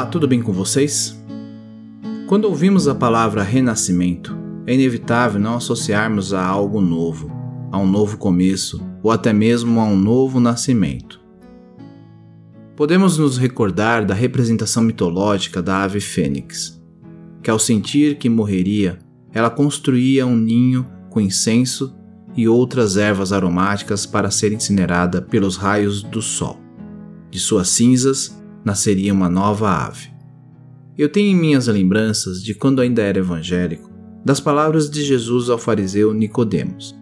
Olá, tudo bem com vocês? Quando ouvimos a palavra renascimento, é inevitável não associarmos a algo novo, a um novo começo ou até mesmo a um novo nascimento. Podemos nos recordar da representação mitológica da ave fênix, que ao sentir que morreria, ela construía um ninho com incenso e outras ervas aromáticas para ser incinerada pelos raios do sol. De suas cinzas, nasceria uma nova ave. Eu tenho em minhas lembranças de quando ainda era evangélico, das palavras de Jesus ao fariseu Nicodemos: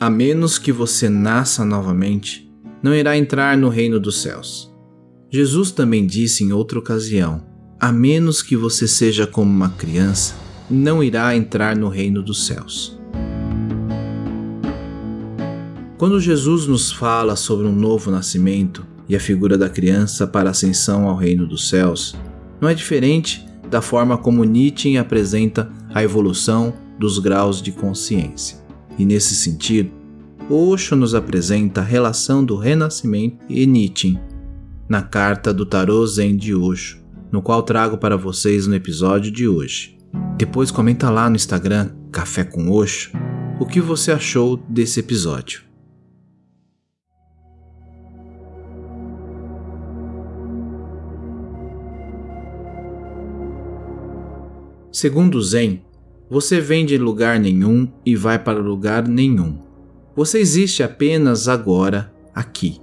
A menos que você nasça novamente, não irá entrar no reino dos céus. Jesus também disse em outra ocasião: A menos que você seja como uma criança, não irá entrar no reino dos céus. Quando Jesus nos fala sobre um novo nascimento, e a figura da criança para a ascensão ao reino dos céus, não é diferente da forma como Nietzsche apresenta a evolução dos graus de consciência. E nesse sentido, Osho nos apresenta a relação do renascimento e Nietzsche na carta do Tarô Zen de Osho, no qual trago para vocês no episódio de hoje. Depois comenta lá no Instagram Café com Osho o que você achou desse episódio. Segundo Zen, você vem de lugar nenhum e vai para lugar nenhum. Você existe apenas agora, aqui,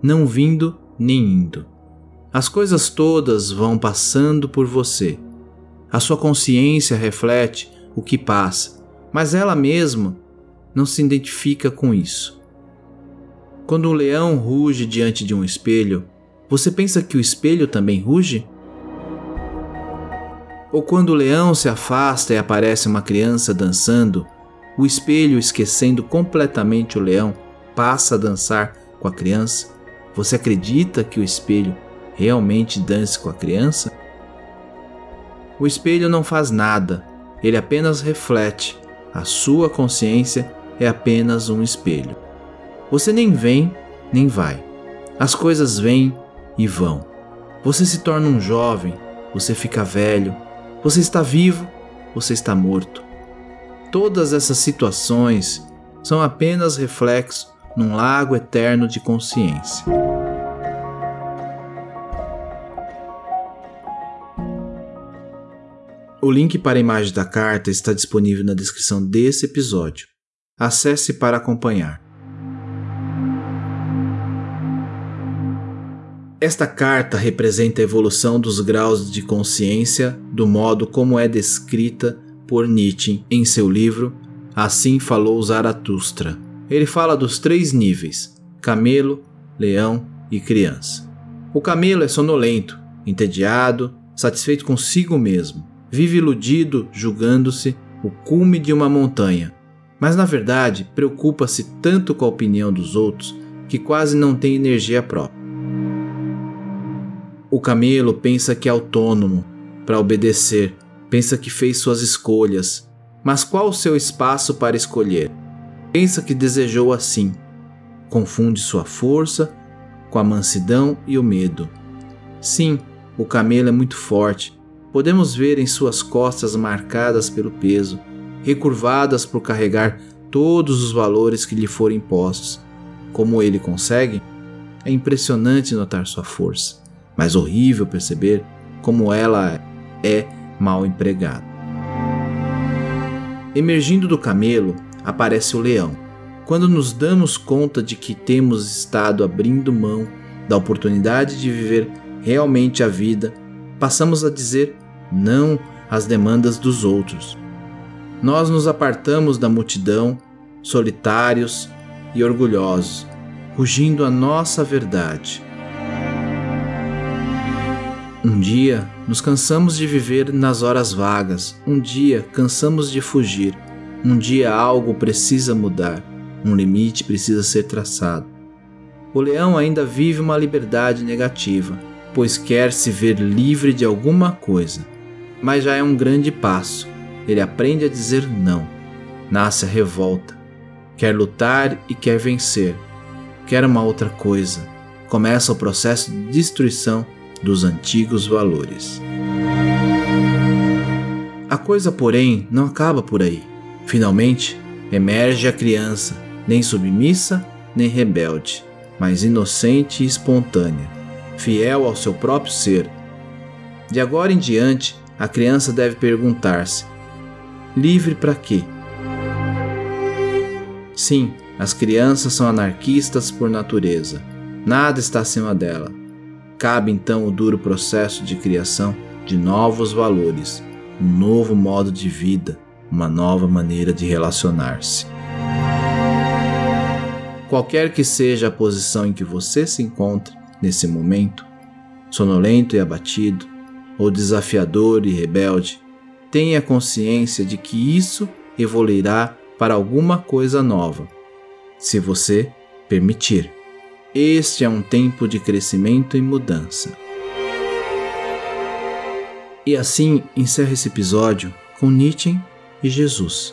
não vindo nem indo. As coisas todas vão passando por você. A sua consciência reflete o que passa, mas ela mesma não se identifica com isso. Quando um leão ruge diante de um espelho, você pensa que o espelho também ruge? Ou quando o leão se afasta e aparece uma criança dançando, o espelho, esquecendo completamente o leão, passa a dançar com a criança? Você acredita que o espelho realmente dance com a criança? O espelho não faz nada, ele apenas reflete. A sua consciência é apenas um espelho. Você nem vem nem vai. As coisas vêm e vão. Você se torna um jovem, você fica velho, você está vivo, você está morto. Todas essas situações são apenas reflexo num lago eterno de consciência. O link para a imagem da carta está disponível na descrição desse episódio. Acesse para acompanhar. Esta carta representa a evolução dos graus de consciência do modo como é descrita por Nietzsche em seu livro Assim Falou Zaratustra. Ele fala dos três níveis: camelo, leão e criança. O camelo é sonolento, entediado, satisfeito consigo mesmo, vive iludido, julgando-se o cume de uma montanha, mas na verdade preocupa-se tanto com a opinião dos outros que quase não tem energia própria. O camelo pensa que é autônomo para obedecer, pensa que fez suas escolhas, mas qual o seu espaço para escolher? Pensa que desejou assim. Confunde sua força com a mansidão e o medo. Sim, o camelo é muito forte. Podemos ver em suas costas marcadas pelo peso, recurvadas por carregar todos os valores que lhe foram impostos. Como ele consegue? É impressionante notar sua força mas horrível perceber como ela é mal empregada. Emergindo do camelo, aparece o leão. Quando nos damos conta de que temos estado abrindo mão da oportunidade de viver realmente a vida, passamos a dizer não às demandas dos outros. Nós nos apartamos da multidão, solitários e orgulhosos, rugindo a nossa verdade. Um dia nos cansamos de viver nas horas vagas, um dia cansamos de fugir, um dia algo precisa mudar, um limite precisa ser traçado. O leão ainda vive uma liberdade negativa, pois quer se ver livre de alguma coisa, mas já é um grande passo. Ele aprende a dizer não, nasce a revolta, quer lutar e quer vencer, quer uma outra coisa. Começa o processo de destruição dos antigos valores. A coisa, porém, não acaba por aí. Finalmente, emerge a criança, nem submissa nem rebelde, mas inocente e espontânea, fiel ao seu próprio ser. De agora em diante, a criança deve perguntar-se: livre para quê? Sim, as crianças são anarquistas por natureza. Nada está acima dela. Cabe então o duro processo de criação de novos valores, um novo modo de vida, uma nova maneira de relacionar-se. Qualquer que seja a posição em que você se encontre nesse momento, sonolento e abatido, ou desafiador e rebelde, tenha consciência de que isso evoluirá para alguma coisa nova, se você permitir. Este é um tempo de crescimento e mudança. E assim encerra esse episódio com Nietzsche e Jesus.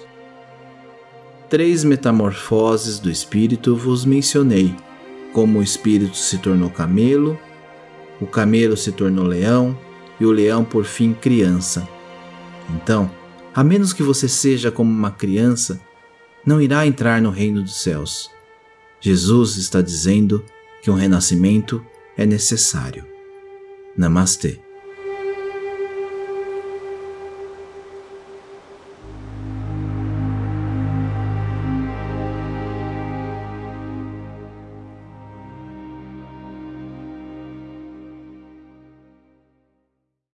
Três metamorfoses do espírito vos mencionei: como o espírito se tornou camelo, o camelo se tornou leão e o leão por fim criança. Então, a menos que você seja como uma criança, não irá entrar no reino dos céus. Jesus está dizendo que um renascimento é necessário. Namastê.